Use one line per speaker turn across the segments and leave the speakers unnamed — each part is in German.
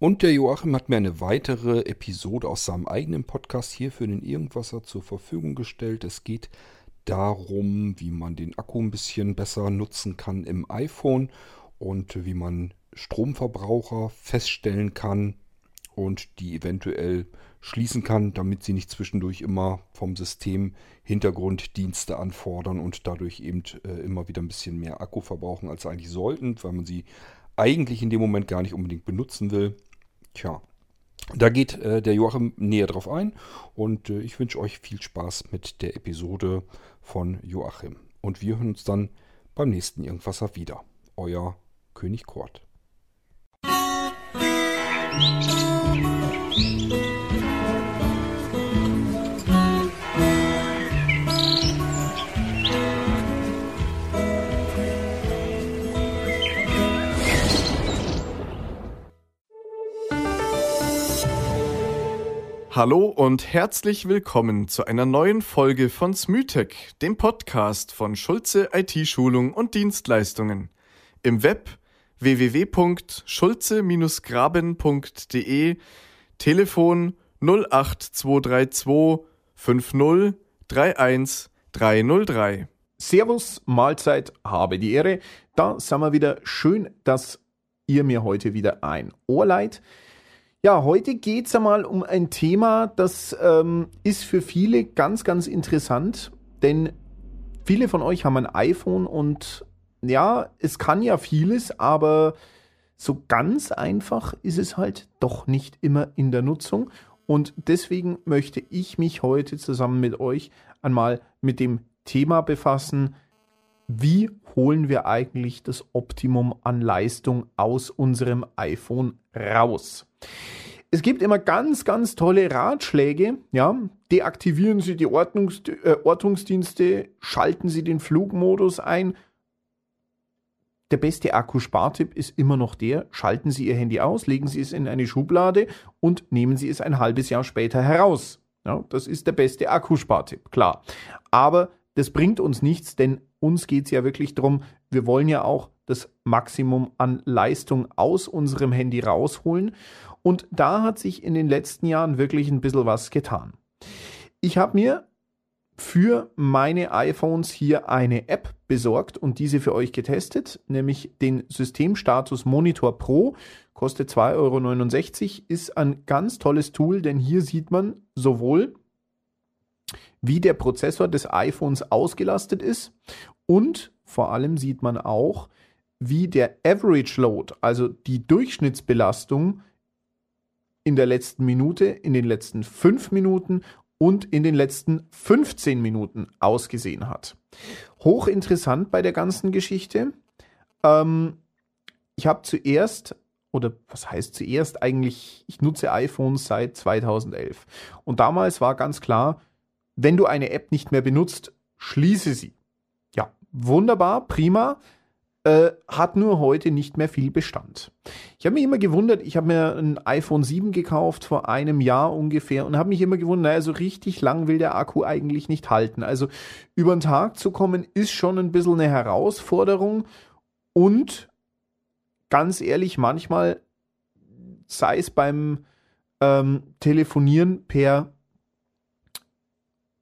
Und der Joachim hat mir eine weitere Episode aus seinem eigenen Podcast hier für den Irgendwasser zur Verfügung gestellt. Es geht darum, wie man den Akku ein bisschen besser nutzen kann im iPhone und wie man Stromverbraucher feststellen kann und die eventuell schließen kann, damit sie nicht zwischendurch immer vom System Hintergrunddienste anfordern und dadurch eben äh, immer wieder ein bisschen mehr Akku verbrauchen, als sie eigentlich sollten, weil man sie eigentlich in dem Moment gar nicht unbedingt benutzen will. Tja, da geht äh, der Joachim näher drauf ein und äh, ich wünsche euch viel Spaß mit der Episode von Joachim. Und wir hören uns dann beim nächsten Irgendwasser wieder. Euer König Kort.
Hallo und herzlich willkommen zu einer neuen Folge von Smytech, dem Podcast von Schulze IT-Schulung und Dienstleistungen. Im Web www.schulze-graben.de, Telefon 08232 50 31 303.
Servus, Mahlzeit, habe die Ehre. Da sind wir wieder. Schön, dass ihr mir heute wieder ein Ohr leiht. Ja, heute geht es einmal um ein Thema, das ähm, ist für viele ganz, ganz interessant, denn viele von euch haben ein iPhone und ja, es kann ja vieles, aber so ganz einfach ist es halt doch nicht immer in der Nutzung. Und deswegen möchte ich mich heute zusammen mit euch einmal mit dem Thema befassen, wie holen wir eigentlich das Optimum an Leistung aus unserem iPhone raus? Es gibt immer ganz, ganz tolle Ratschläge. Ja, deaktivieren Sie die Ordnungs äh, Ortungsdienste, schalten Sie den Flugmodus ein. Der beste Akkuspartipp ist immer noch der, schalten Sie Ihr Handy aus, legen Sie es in eine Schublade und nehmen Sie es ein halbes Jahr später heraus. Ja, das ist der beste Akkuspartipp, klar. Aber das bringt uns nichts, denn uns geht es ja wirklich darum, wir wollen ja auch das Maximum an Leistung aus unserem Handy rausholen. Und da hat sich in den letzten Jahren wirklich ein bisschen was getan. Ich habe mir für meine iPhones hier eine App besorgt und diese für euch getestet, nämlich den Systemstatus Monitor Pro. Kostet 2,69 Euro, ist ein ganz tolles Tool, denn hier sieht man sowohl, wie der Prozessor des iPhones ausgelastet ist und vor allem sieht man auch, wie der Average Load, also die Durchschnittsbelastung in der letzten Minute, in den letzten fünf Minuten und in den letzten 15 Minuten ausgesehen hat. Hochinteressant bei der ganzen Geschichte. Ähm, ich habe zuerst, oder was heißt zuerst eigentlich, ich nutze iPhones seit 2011. Und damals war ganz klar, wenn du eine App nicht mehr benutzt, schließe sie. Ja, wunderbar, prima. Äh, hat nur heute nicht mehr viel Bestand. Ich habe mich immer gewundert, ich habe mir ein iPhone 7 gekauft vor einem Jahr ungefähr und habe mich immer gewundert, naja, so richtig lang will der Akku eigentlich nicht halten. Also über den Tag zu kommen ist schon ein bisschen eine Herausforderung und ganz ehrlich, manchmal sei es beim ähm, Telefonieren per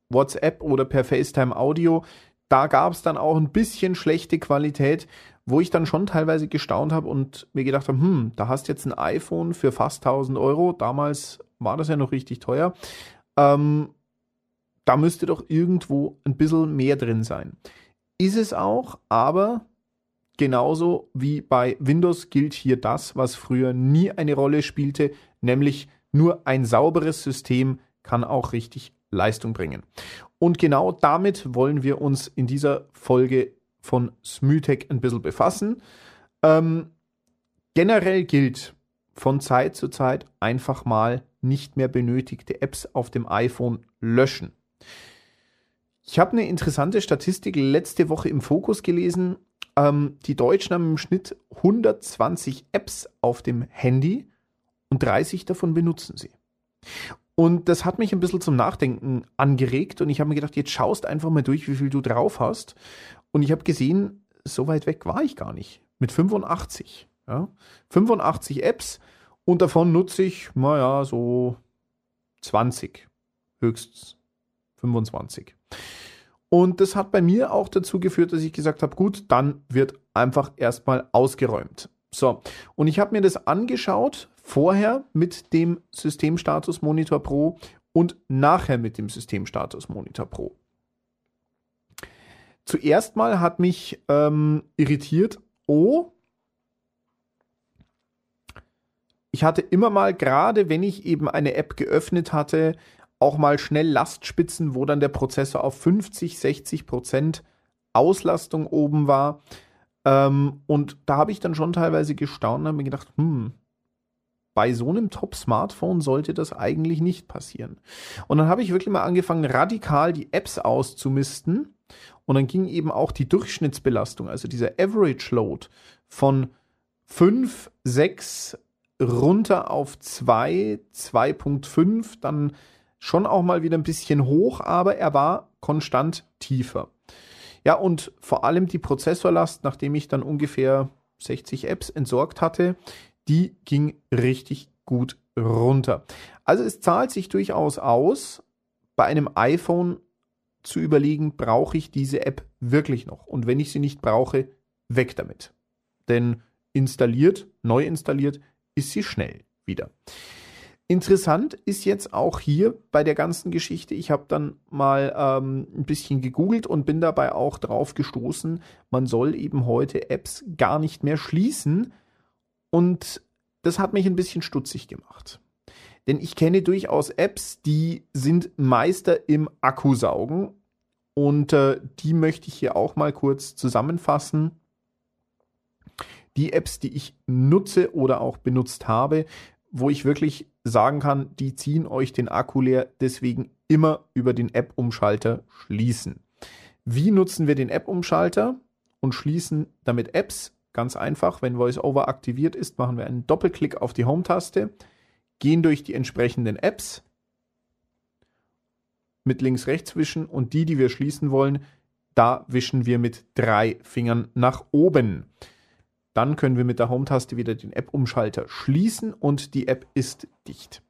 WhatsApp oder per FaceTime Audio, da gab es dann auch ein bisschen schlechte Qualität, wo ich dann schon teilweise gestaunt habe und mir gedacht habe, hm, da hast jetzt ein iPhone für fast 1000 Euro. Damals war das ja noch richtig teuer. Ähm, da müsste doch irgendwo ein bisschen mehr drin sein. Ist es auch, aber genauso wie bei Windows gilt hier das, was früher nie eine Rolle spielte, nämlich nur ein sauberes System kann auch richtig Leistung bringen. Und genau damit wollen wir uns in dieser Folge von Smytech ein bisschen befassen. Ähm, generell gilt von Zeit zu Zeit einfach mal nicht mehr benötigte Apps auf dem iPhone löschen. Ich habe eine interessante Statistik letzte Woche im Fokus gelesen. Ähm, die Deutschen haben im Schnitt 120 Apps auf dem Handy und 30 davon benutzen sie. Und das hat mich ein bisschen zum Nachdenken angeregt und ich habe mir gedacht, jetzt schaust einfach mal durch, wie viel du drauf hast. Und ich habe gesehen, so weit weg war ich gar nicht. Mit 85. Ja? 85 Apps Und davon nutze ich, naja, so 20, höchstens 25. Und das hat bei mir auch dazu geführt, dass ich gesagt habe, gut, dann wird einfach erstmal ausgeräumt. So, und ich habe mir das angeschaut, vorher mit dem Systemstatus Monitor Pro und nachher mit dem Systemstatus Monitor Pro. Zuerst mal hat mich ähm, irritiert, oh, ich hatte immer mal, gerade wenn ich eben eine App geöffnet hatte, auch mal schnell Lastspitzen, wo dann der Prozessor auf 50, 60 Prozent Auslastung oben war. Ähm, und da habe ich dann schon teilweise gestaunt und habe mir gedacht, hm, bei so einem Top-Smartphone sollte das eigentlich nicht passieren. Und dann habe ich wirklich mal angefangen, radikal die Apps auszumisten. Und dann ging eben auch die Durchschnittsbelastung, also dieser Average Load von 5, 6 runter auf 2, 2.5, dann schon auch mal wieder ein bisschen hoch, aber er war konstant tiefer. Ja, und vor allem die Prozessorlast, nachdem ich dann ungefähr 60 Apps entsorgt hatte, die ging richtig gut runter. Also es zahlt sich durchaus aus, bei einem iPhone zu überlegen, brauche ich diese App wirklich noch? Und wenn ich sie nicht brauche, weg damit. Denn installiert, neu installiert, ist sie schnell wieder. Interessant ist jetzt auch hier bei der ganzen Geschichte, ich habe dann mal ähm, ein bisschen gegoogelt und bin dabei auch drauf gestoßen, man soll eben heute Apps gar nicht mehr schließen. Und das hat mich ein bisschen stutzig gemacht. Denn ich kenne durchaus Apps, die sind Meister im Akkusaugen. Und äh, die möchte ich hier auch mal kurz zusammenfassen die Apps, die ich nutze oder auch benutzt habe, wo ich wirklich sagen kann, die ziehen euch den Akku leer, deswegen immer über den App-Umschalter schließen. Wie nutzen wir den App-Umschalter und schließen damit Apps? Ganz einfach, wenn VoiceOver aktiviert ist, machen wir einen Doppelklick auf die Home-Taste, gehen durch die entsprechenden Apps mit links-rechts wischen und die, die wir schließen wollen, da wischen wir mit drei Fingern nach oben. Dann können wir mit der Home-Taste wieder den App-Umschalter schließen und die App ist dicht.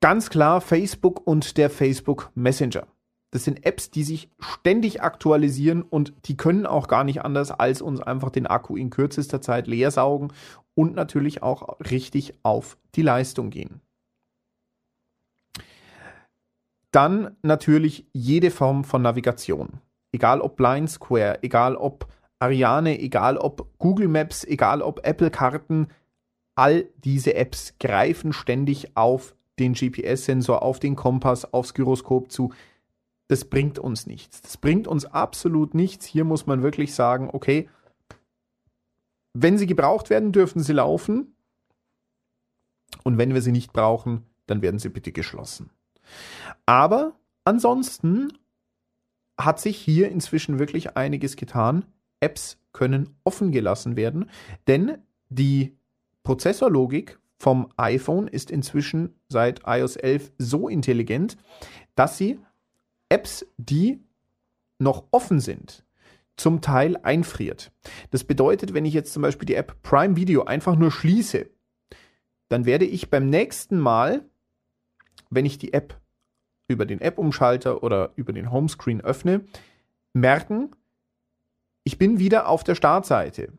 Ganz klar Facebook und der Facebook Messenger. Das sind Apps, die sich ständig aktualisieren und die können auch gar nicht anders, als uns einfach den Akku in kürzester Zeit leer saugen und natürlich auch richtig auf die Leistung gehen. Dann natürlich jede Form von Navigation. Egal ob Blind Square, egal ob Ariane, egal ob Google Maps, egal ob Apple Karten, all diese Apps greifen ständig auf den GPS-Sensor, auf den Kompass, aufs Gyroskop zu. Das bringt uns nichts. Das bringt uns absolut nichts. Hier muss man wirklich sagen, okay, wenn sie gebraucht werden, dürfen sie laufen. Und wenn wir sie nicht brauchen, dann werden sie bitte geschlossen. Aber ansonsten hat sich hier inzwischen wirklich einiges getan. Apps können offen gelassen werden, denn die Prozessorlogik vom iPhone ist inzwischen seit iOS 11 so intelligent, dass sie Apps, die noch offen sind, zum Teil einfriert. Das bedeutet, wenn ich jetzt zum Beispiel die App Prime Video einfach nur schließe, dann werde ich beim nächsten Mal, wenn ich die App über den App-Umschalter oder über den Homescreen öffne, merken, ich bin wieder auf der Startseite.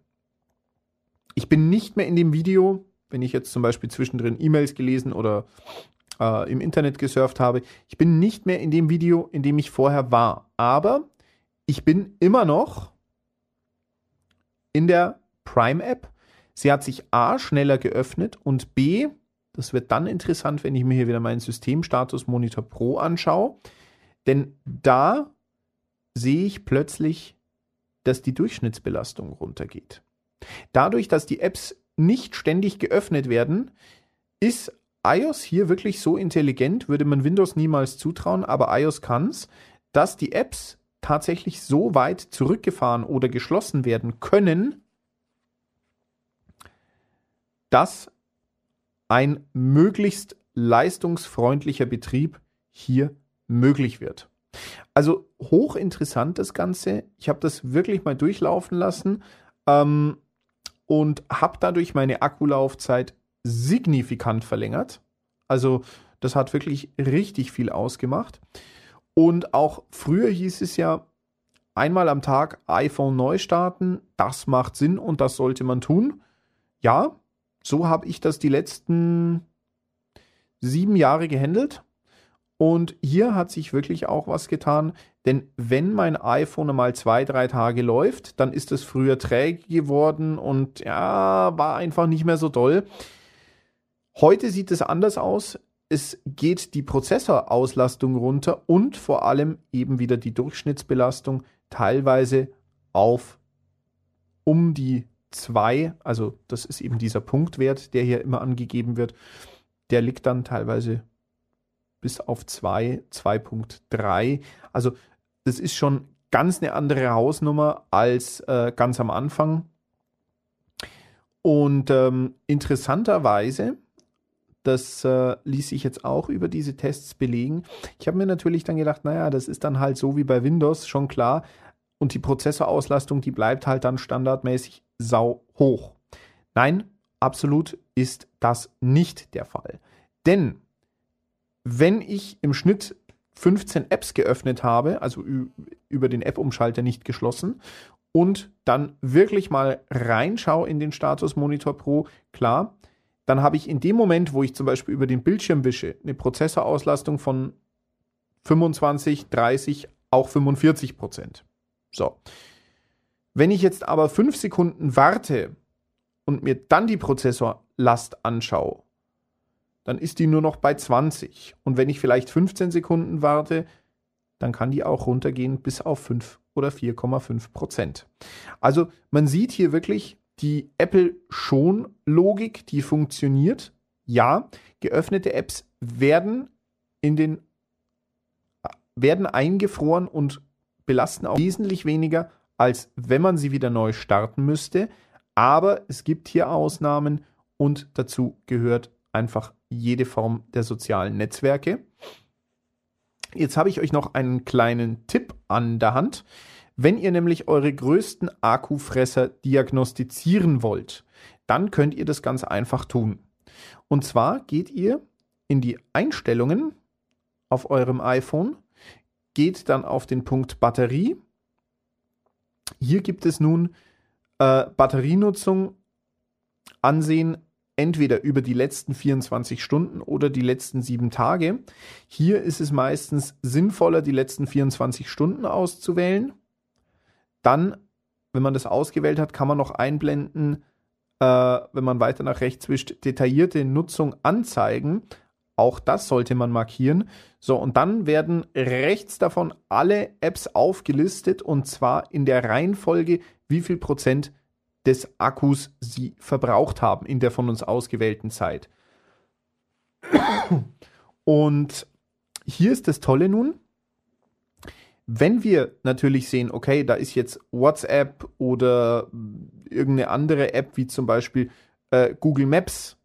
Ich bin nicht mehr in dem Video, wenn ich jetzt zum Beispiel zwischendrin E-Mails gelesen oder äh, im Internet gesurft habe. Ich bin nicht mehr in dem Video, in dem ich vorher war. Aber ich bin immer noch in der Prime-App. Sie hat sich A schneller geöffnet und B, das wird dann interessant, wenn ich mir hier wieder meinen Systemstatus Monitor Pro anschaue. Denn da sehe ich plötzlich dass die Durchschnittsbelastung runtergeht. Dadurch, dass die Apps nicht ständig geöffnet werden, ist iOS hier wirklich so intelligent, würde man Windows niemals zutrauen, aber iOS kann es, dass die Apps tatsächlich so weit zurückgefahren oder geschlossen werden können, dass ein möglichst leistungsfreundlicher Betrieb hier möglich wird. Also hochinteressant das Ganze. Ich habe das wirklich mal durchlaufen lassen ähm, und habe dadurch meine Akkulaufzeit signifikant verlängert. Also das hat wirklich richtig viel ausgemacht. Und auch früher hieß es ja, einmal am Tag iPhone neu starten, das macht Sinn und das sollte man tun. Ja, so habe ich das die letzten sieben Jahre gehandelt. Und hier hat sich wirklich auch was getan, denn wenn mein iPhone mal zwei, drei Tage läuft, dann ist es früher träge geworden und ja, war einfach nicht mehr so doll. Heute sieht es anders aus. Es geht die Prozessorauslastung runter und vor allem eben wieder die Durchschnittsbelastung teilweise auf um die 2, also das ist eben dieser Punktwert, der hier immer angegeben wird, der liegt dann teilweise bis auf 2, 2.3. Also das ist schon ganz eine andere Hausnummer als äh, ganz am Anfang. Und ähm, interessanterweise, das äh, ließ sich jetzt auch über diese Tests belegen. Ich habe mir natürlich dann gedacht, naja, das ist dann halt so wie bei Windows, schon klar. Und die Prozessorauslastung, die bleibt halt dann standardmäßig sau hoch. Nein, absolut ist das nicht der Fall. Denn wenn ich im Schnitt 15 Apps geöffnet habe, also über den App-Umschalter nicht geschlossen, und dann wirklich mal reinschaue in den Status Monitor Pro, klar, dann habe ich in dem Moment, wo ich zum Beispiel über den Bildschirm wische, eine Prozessorauslastung von 25, 30, auch 45 Prozent. So. Wenn ich jetzt aber 5 Sekunden warte und mir dann die Prozessorlast anschaue, dann ist die nur noch bei 20. Und wenn ich vielleicht 15 Sekunden warte, dann kann die auch runtergehen bis auf 5 oder 4,5 Prozent. Also man sieht hier wirklich die Apple schon Logik, die funktioniert. Ja, geöffnete Apps werden in den werden eingefroren und belasten auch wesentlich weniger, als wenn man sie wieder neu starten müsste. Aber es gibt hier Ausnahmen und dazu gehört einfach jede Form der sozialen Netzwerke. Jetzt habe ich euch noch einen kleinen Tipp an der Hand. Wenn ihr nämlich eure größten Akkufresser diagnostizieren wollt, dann könnt ihr das ganz einfach tun. Und zwar geht ihr in die Einstellungen auf eurem iPhone, geht dann auf den Punkt Batterie. Hier gibt es nun äh, Batterienutzung ansehen entweder über die letzten 24 Stunden oder die letzten sieben Tage. Hier ist es meistens sinnvoller, die letzten 24 Stunden auszuwählen. Dann, wenn man das ausgewählt hat, kann man noch einblenden, äh, wenn man weiter nach rechts wischt, detaillierte Nutzung anzeigen. Auch das sollte man markieren. So, und dann werden rechts davon alle Apps aufgelistet und zwar in der Reihenfolge, wie viel Prozent des Akkus sie verbraucht haben in der von uns ausgewählten Zeit. Und hier ist das Tolle nun, wenn wir natürlich sehen, okay, da ist jetzt WhatsApp oder irgendeine andere App wie zum Beispiel äh, Google Maps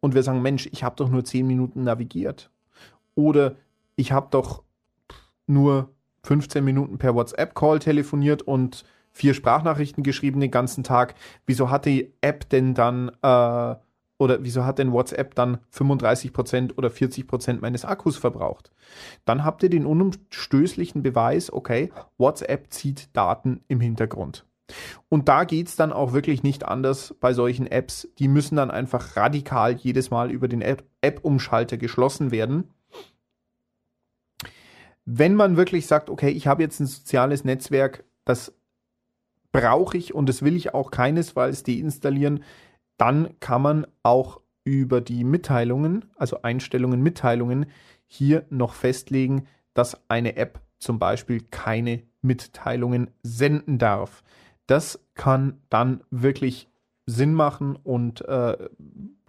und wir sagen, Mensch, ich habe doch nur 10 Minuten navigiert oder ich habe doch nur 15 Minuten per WhatsApp-Call telefoniert und vier Sprachnachrichten geschrieben den ganzen Tag. Wieso hat die App denn dann äh, oder wieso hat denn WhatsApp dann 35% oder 40% meines Akkus verbraucht? Dann habt ihr den unumstößlichen Beweis, okay, WhatsApp zieht Daten im Hintergrund. Und da geht es dann auch wirklich nicht anders bei solchen Apps. Die müssen dann einfach radikal jedes Mal über den App-Umschalter geschlossen werden. Wenn man wirklich sagt, okay, ich habe jetzt ein soziales Netzwerk, das brauche ich und das will ich auch keinesfalls deinstallieren, dann kann man auch über die Mitteilungen, also Einstellungen, Mitteilungen, hier noch festlegen, dass eine App zum Beispiel keine Mitteilungen senden darf. Das kann dann wirklich Sinn machen und äh,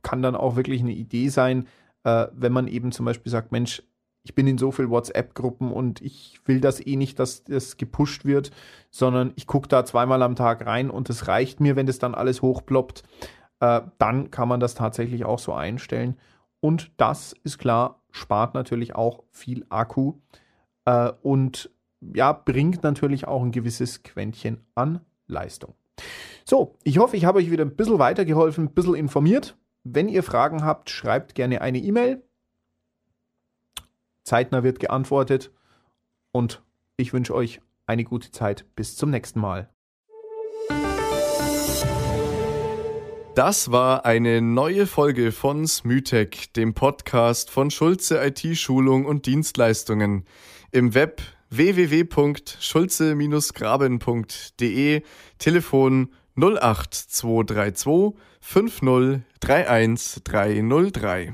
kann dann auch wirklich eine Idee sein, äh, wenn man eben zum Beispiel sagt, Mensch, ich bin in so vielen WhatsApp-Gruppen und ich will das eh nicht, dass das gepusht wird, sondern ich gucke da zweimal am Tag rein und es reicht mir, wenn das dann alles hochploppt. Äh, dann kann man das tatsächlich auch so einstellen. Und das ist klar, spart natürlich auch viel Akku äh, und ja, bringt natürlich auch ein gewisses Quäntchen an Leistung. So, ich hoffe, ich habe euch wieder ein bisschen weitergeholfen, ein bisschen informiert. wenn ihr Fragen habt, schreibt gerne eine E-Mail. Zeitnah wird geantwortet. Und ich wünsche euch eine gute Zeit. Bis zum nächsten Mal.
Das war eine neue Folge von Smytech, dem Podcast von Schulze IT-Schulung und Dienstleistungen. Im Web www.schulze-graben.de, Telefon 08232 5031303.